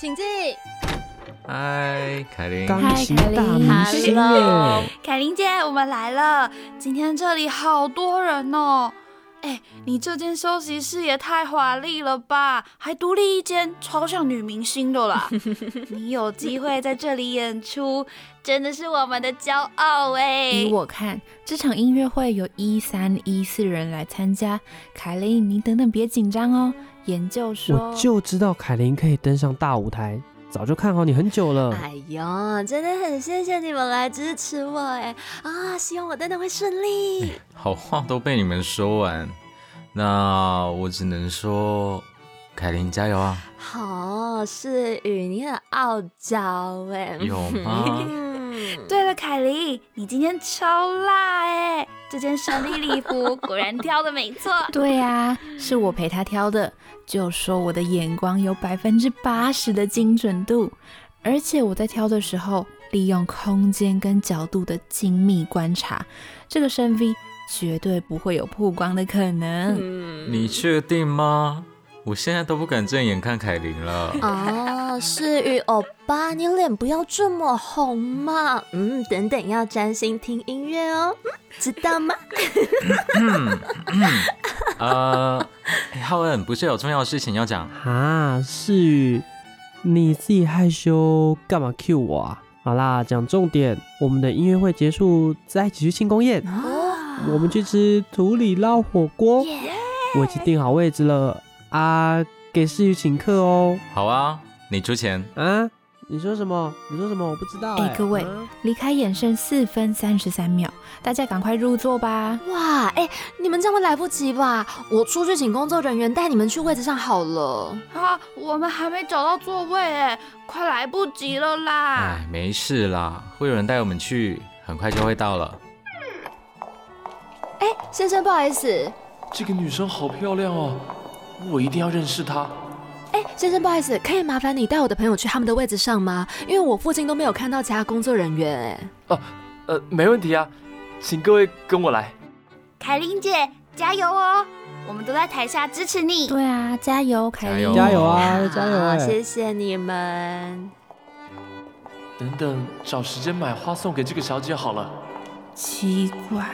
请进。嗨，凯琳，钢琴大明星耶！凯琳姐，我们来了。今天这里好多人哦。哎，你这间休息室也太华丽了吧，还独立一间，超像女明星的啦。你有机会在这里演出，真的是我们的骄傲哎。依我看，这场音乐会有一三一四人来参加。凯琳，你等等别紧张哦。研究说，我就知道凯琳可以登上大舞台，早就看好你很久了。哎呦，真的很谢谢你们来支持我哎啊！希望我等等会顺利。好话都被你们说完，那我只能说，凯琳加油啊！好，是雨，你很傲娇哎。有吗？嗯 对了，凯琳，你今天超辣哎！这件胜利礼服果然挑的没错。对啊，是我陪他挑的，就说我的眼光有百分之八十的精准度，而且我在挑的时候利用空间跟角度的精密观察，这个深 V 绝对不会有曝光的可能。嗯你确定吗？我现在都不敢正眼看凯琳了。哦，世宇欧巴，你脸不要这么红嘛。嗯，等等要专心听音乐哦，嗯知道吗？呃，哎浩恩，不是有重要的事情要讲？啊，世宇，你自己害羞干嘛 cue 我啊？好啦，讲重点，我们的音乐会结束再一起去庆功宴，哦，我们去吃土里捞火锅，我已经订好位置了啊，给世宇请客哦。好啊，你出钱。啊，你说什么？你说什么？我不知道、哎，哎各位啊离开眼剩四分三十三秒，大家赶快入座吧。哇，哎、你们这样会来不及吧？我出去请工作人员带你们去位置上好了。啊，我们还没找到座位哎，快来不及了啦！哎，没事啦，会有人带我们去，很快就会到了。哎、先生，不好意思，这个女生好漂亮哦，我一定要认识她。哎、先生，不好意思，可以麻烦你带我的朋友去他们的位置上吗？因为我附近都没有看到其他工作人员。哎，呃，没问题啊，请各位跟我来。凯琳姐加油哦，我们都在台下支持你。对啊，加油，凯琳！加油加油啊，加油！谢谢你们。等等，找时间买花送给这个小姐好了。奇怪，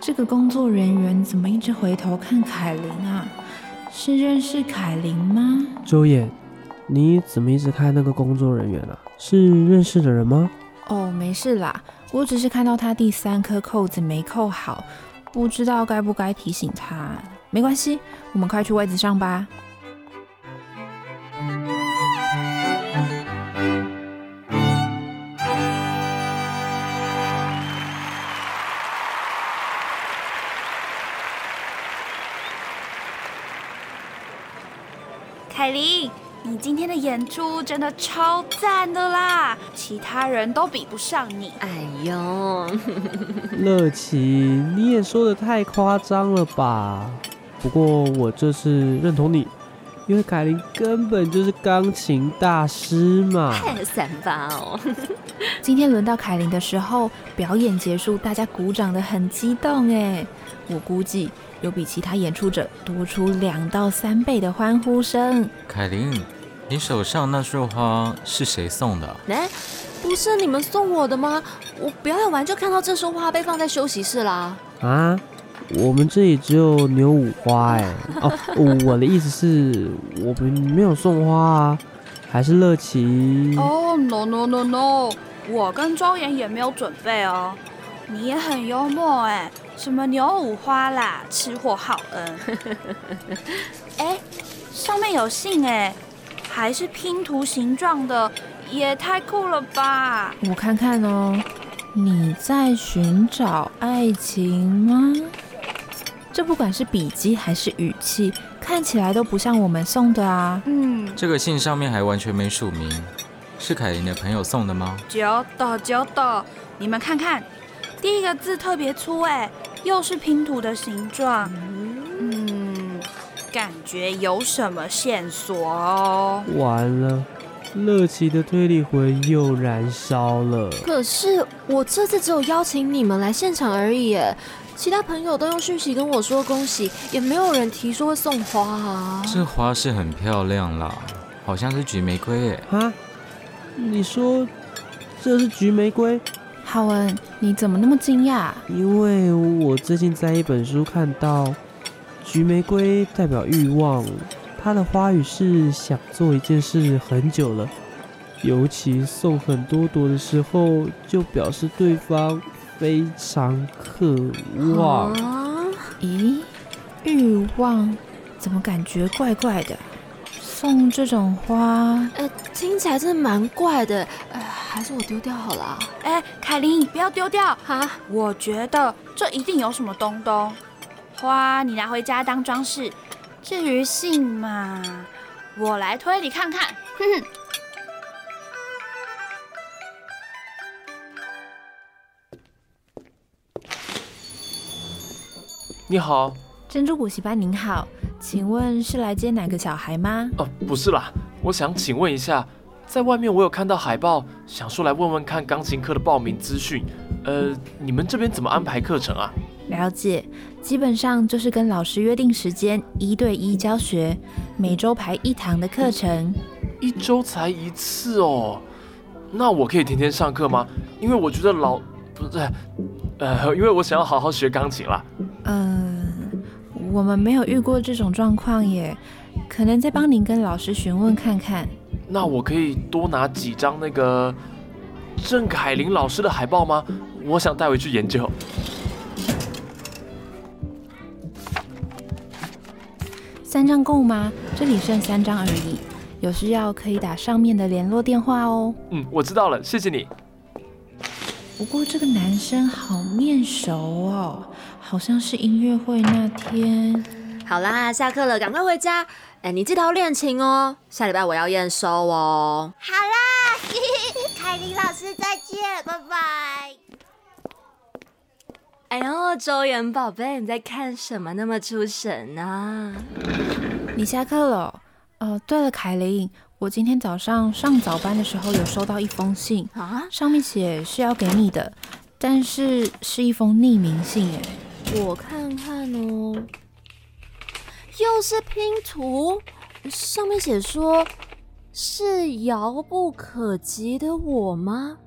这个工作人员怎么一直回头看凯琳啊？是认识凯琳吗？周野，你怎么一直看那个工作人员啊？是认识的人吗？哦，没事啦，我只是看到他第三颗扣子没扣好，不知道该不该提醒他。没关系，我们快去位子上吧。凯琳，你今天的演出真的超赞的啦，其他人都比不上你。哎呦，乐琪，你也说的太夸张了吧？不过我这次认同你，因为凯琳根本就是钢琴大师嘛。太三八哦。今天轮到凯琳的时候，表演结束，大家鼓掌的很激动哎，我估计有比其他演出者多出两到三倍的欢呼声。凯琳，你手上那束花是谁送的？哎、不是你们送我的吗？我表演完就看到这束花被放在休息室啦。啊，我们这里只有牛五花哎。哦，我的意思是，我们没有送花啊，还是乐琪。哦、no no no no，我跟庄妍也没有准备哦。你也很幽默哎，什么牛五花啦，吃货好恩。哎，上面有信哎，还是拼图形状的，也太酷了吧！我看看哦，你在寻找爱情吗？这不管是笔迹还是语气，看起来都不像我们送的啊。嗯，这个信上面还完全没署名，是凯琳的朋友送的吗？九的九的，你们看看，第一个字特别粗哎，又是拼图的形状，嗯，感觉有什么线索哦。完了，乐奇的推理魂又燃烧了。可是我这次只有邀请你们来现场而已耶，其他朋友都用讯息跟我说恭喜，也没有人提说会送花啊。这花是很漂亮啦，好像是菊玫瑰诶。哈，你说这是菊玫瑰？浩文，你怎么那么惊讶？因为我最近在一本书看到，菊玫瑰代表欲望，它的花语是想做一件事很久了，尤其送很多朵的时候，就表示对方非常渴望。啊，咦，欲望怎么感觉怪怪的？送这种花，呃，听起来真的蛮怪的，哎，还是我丢掉好了。哎，凯琳，不要丢掉，哈，我觉得这一定有什么东东。花你拿回家当装饰，至于信嘛，我来推理看看。哼哼。你好，珍珠补习班您好，请问是来接哪个小孩吗？哦，不是啦，我想请问一下，在外面我有看到海报，想说来问问看钢琴课的报名资讯。呃，你们这边怎么安排课程啊？了解，基本上就是跟老师约定时间，一对一教学，每周排一堂的课程。一周才一次哦，那我可以天天上课吗？因为我觉得老不是，呃，因为我想要好好学钢琴啦。呃，我们没有遇过这种状况耶，可能再帮您跟老师询问看看。那我可以多拿几张那个郑凯琳老师的海报吗？我想带回去研究。三张够吗？这里剩三张而已，有需要可以打上面的联络电话哦。嗯，我知道了，谢谢你。不过这个男生好面熟哦，好像是音乐会那天。好啦，下课了，赶快回家。哎，你记得要练琴哦，下礼拜我要验收哦。好啦，凯琳老师再见，拜拜。哎呦，周元宝贝，你在看什么？那么出神啊？你下课了。哦，对了，凯琳，我今天早上上早班的时候有收到一封信，啊？上面写是要给你的，但是是一封匿名信哎。我看看哦，又是拼图，上面写说是遥不可及的我吗？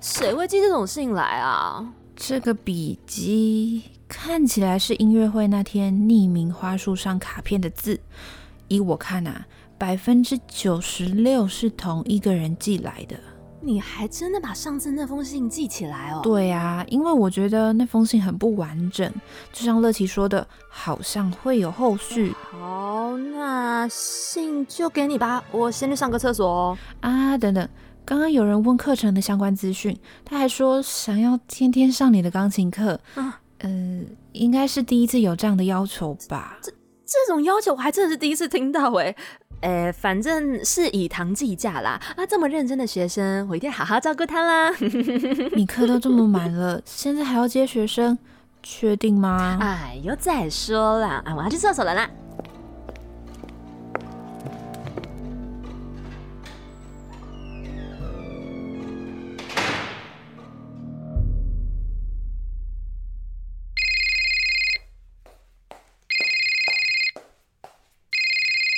谁会寄这种信来啊？这个笔记看起来是音乐会那天匿名花束上卡片的字，依我看啊，百分之九十六是同一个人寄来的。你还真的把上次那封信记起来哦？对啊，因为我觉得那封信很不完整，就像乐琪说的，好像会有后续好，那信就给你吧，我先去上个厕所哦。啊。等等，刚刚有人问课程的相关资讯，他还说想要天天上你的钢琴课。嗯呃，应该是第一次有这样的要求吧？这这种要求我还真的是第一次听到哎。哎，反正是以堂计价啦。啊，这么认真的学生，我一定好好照顾他啦。你课都这么满了，现在还要接学生，确定吗？哎呦，再说啦，啊，我要去厕所了啦。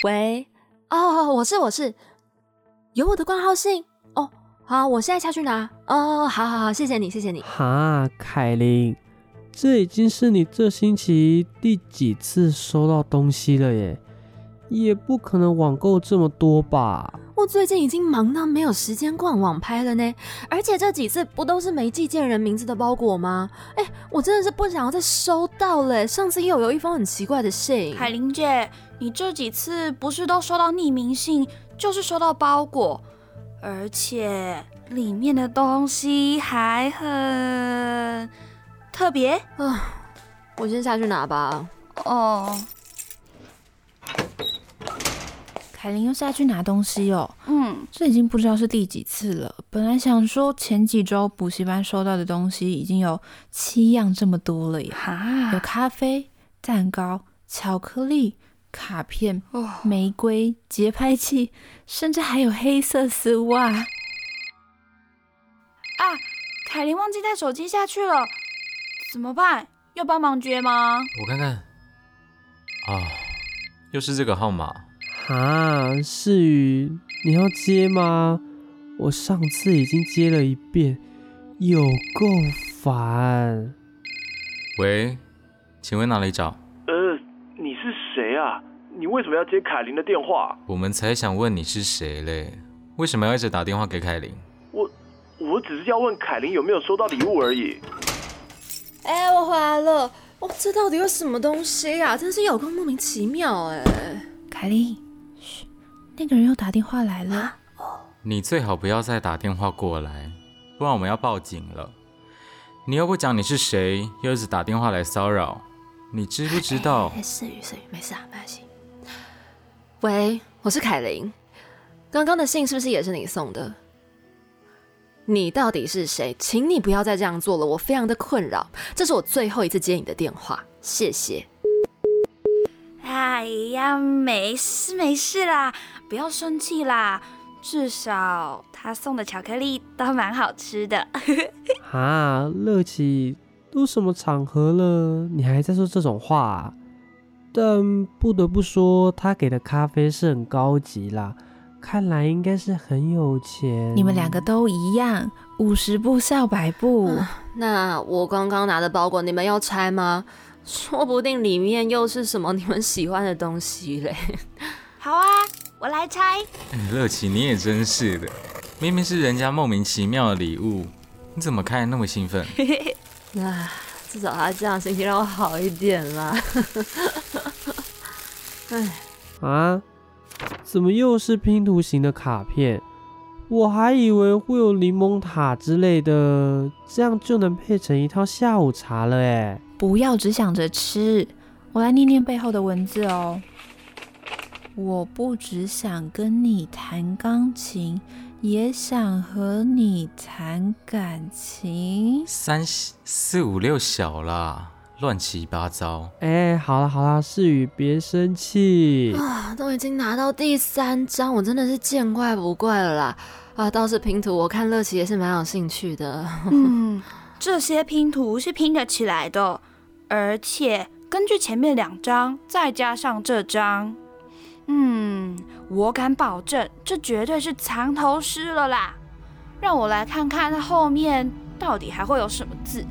喂，哦，我是我是，有我的挂号信哦。好，我现在下去拿。哦，好好好，谢谢你，谢谢你。哈，凯琳，这已经是你这星期第几次收到东西了耶？也不可能网购这么多吧？我最近已经忙到没有时间逛网拍了呢，而且这几次不都是没寄件人名字的包裹吗？哎，我真的是不想要再收到了。上次又有一封很奇怪的信，海玲姐，你这几次不是都收到匿名信，就是收到包裹，而且里面的东西还很特别啊，我先下去拿吧。哦。凯琳又下去拿东西哦，嗯，这已经不知道是第几次了。本来想说前几周补习班收到的东西已经有七样这么多了耶，有，咖啡、蛋糕、巧克力、卡片、哦，玫瑰、节拍器，甚至还有黑色丝袜。啊，凯琳忘记带手机下去了，怎么办？要帮忙接吗？我看看，啊，又是这个号码，啊，世宇，你要接吗？我上次已经接了一遍，有够烦。喂，请问哪里找？呃，你是谁啊？你为什么要接凯琳的电话？我们才想问你是谁嘞，为什么要一直打电话给凯琳？我我只是要问凯琳有没有收到礼物而已。哎、我回来了。哇、这到底有什么东西啊？真是有够莫名其妙哎、凯莉，嘘，那个人又打电话来了。你最好不要再打电话过来，不然我们要报警了。你又不讲你是谁，又一直打电话来骚扰，你知不知道哎、？思雨，思雨，没事啊，没关系。喂，我是凯琳。刚刚的信是不是也是你送的？你到底是谁？请你不要再这样做了，我非常的困扰。这是我最后一次接你的电话，谢谢。哎呀，没事没事啦，不要生气啦。至少他送的巧克力都蛮好吃的。啊，乐琪，都什么场合了，你还在说这种话、啊？但不得不说，他给的咖啡是很高级啦，看来应该是很有钱。你们两个都一样，五十步笑百步。那我刚刚拿的包裹，你们要拆吗？说不定里面又是什么你们喜欢的东西嘞。好啊，我来猜。哎乐琪，你也真是的，明明是人家莫名其妙的礼物，你怎么开得那么兴奋？啊，至少他这样心情让我好一点啦。哎，啊，怎么又是拼图型的卡片？我还以为会有柠檬塔之类的，这样就能配成一套下午茶了哎。不要只想着吃，我来念念背后的文字哦。我不只想跟你弹钢琴，也想和你谈感情。三四五六小啦，乱七八糟。哎，好了好了，世宇别生气。啊，都已经拿到第三张，我真的是见怪不怪了啦。啊，倒是拼图，我看乐琪也是蛮有兴趣的。嗯，这些拼图是拼得起来的，而且根据前面两张再加上这张，嗯，我敢保证这绝对是藏头诗了啦。让我来看看它后面到底还会有什么字。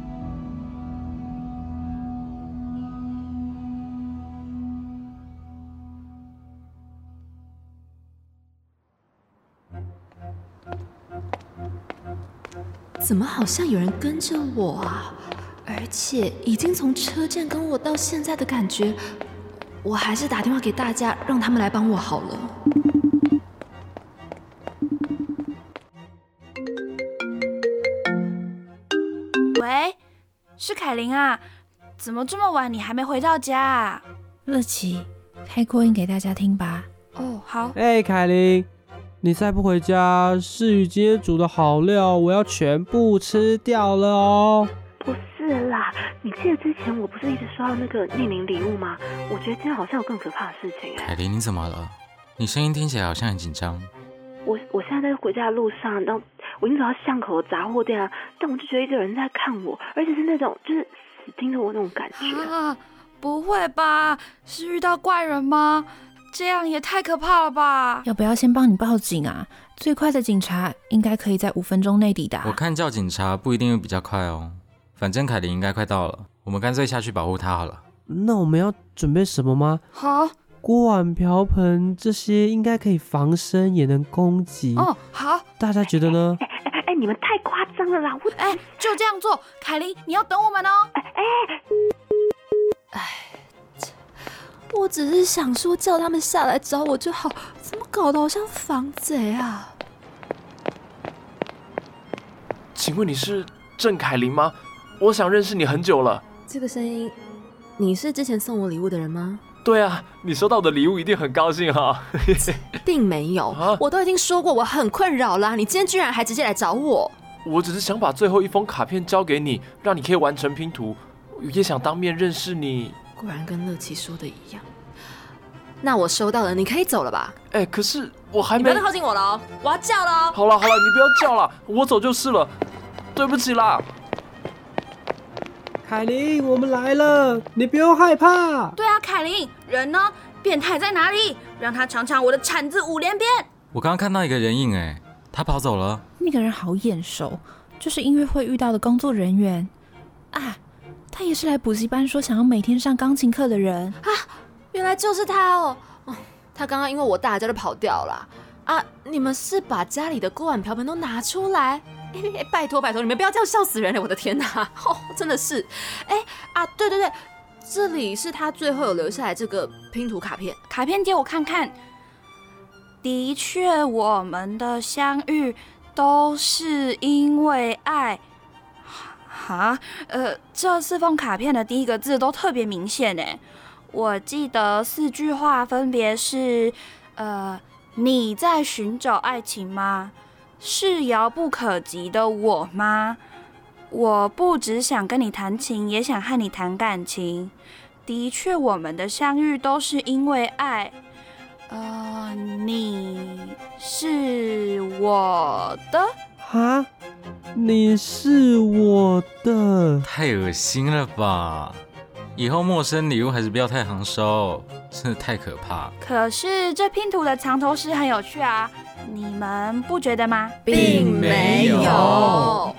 怎么好像有人跟着我啊？而且已经从车站跟我到现在的感觉，我还是打电话给大家，让他们来帮我好了。喂，是凯琳啊？怎么这么晚你还没回到家啊？乐琪，开扩音给大家听吧。哦，好。哎，凯琳，你再不回家，世宇今天煮的好料，我要全部吃掉了哦。你记得之前我不是一直收到那个匿名礼物吗？我觉得今天好像有更可怕的事情哎、凯琳，你怎么了？你声音听起来好像很紧张。我我现在在回家的路上，然后我已经走到巷口的杂货店了，但我就觉得一个人在看我，而且是那种就是死盯着我那种感觉。啊，不会吧？是遇到怪人吗？这样也太可怕了吧！要不要先帮你报警啊？最快的警察应该可以在五分钟内抵达。我看叫警察不一定会比较快哦。反正凯琳应该快到了，我们干脆下去保护她好了。那我们要准备什么吗？好锅碗瓢盆这些应该可以防身，也能攻击。哦，好，大家觉得呢？哎哎哎，你们太夸张了啦！我哎，就这样做。凯琳，你要等我们哦。哎，哎我只是想说叫他们下来找我就好，怎么搞得好像防贼啊？请问你是郑凯琳吗？我想认识你很久了。这个声音，你是之前送我礼物的人吗？对啊，你收到我的礼物一定很高兴哈、并没有啊，我都已经说过我很困扰啦，你今天居然还直接来找我。我只是想把最后一封卡片交给你，让你可以完成拼图，也想当面认识你。果然跟乐琪说的一样。那我收到了，你可以走了吧？哎，可是我还没你不要再……靠近我了哦，我要叫了哦。好了好了，你不要叫了，我走就是了。对不起啦。凯琳，我们来了，你不用害怕。对啊，凯琳，人呢？变态在哪里？让他尝尝我的铲子五连鞭。我刚刚看到一个人影，哎，他跑走了。那个人好眼熟，就是音乐会遇到的工作人员啊，他也是来补习班说想要每天上钢琴课的人啊，原来就是他哦。哦，他刚刚因为我大叫就跑掉了啊！你们是把家里的锅碗瓢盆都拿出来？拜托拜托，你们不要这样笑死人了！我的天哪，哦，真的是，哎啊，对对对。这里是他最后有留下来这个拼图卡片，卡片借我看看。的确，我们的相遇都是因为爱。哈，呃，这四封卡片的第一个字都特别明显呢。我记得四句话分别是：呃，你在寻找爱情吗？是遥不可及的我吗？我不只想跟你谈情，也想和你谈感情。的确，我们的相遇都是因为爱。呃，你是我的啊？你是我的？太恶心了吧！以后陌生礼物还是不要太行收，真的太可怕。可是这拼图的藏头诗很有趣啊，你们不觉得吗？并没有。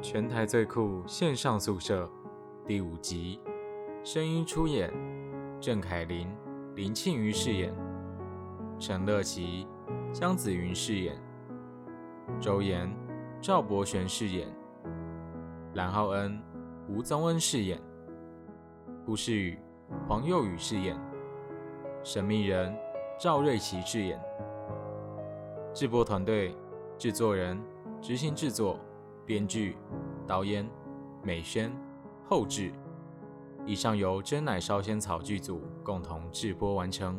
全台最酷线上宿舍第五集，声音出演：郑凯琳、林庆瑜饰演，陈乐琪、江子云饰演，周延、赵博玄饰演，蓝浩恩、吴宗恩饰演，胡世宇、黄佑宇饰演，神秘人赵瑞琪饰演，制播团队：制作人、执行制作。编剧、导演、美宣、后制，以上由真奶烧仙草剧组共同制播完成。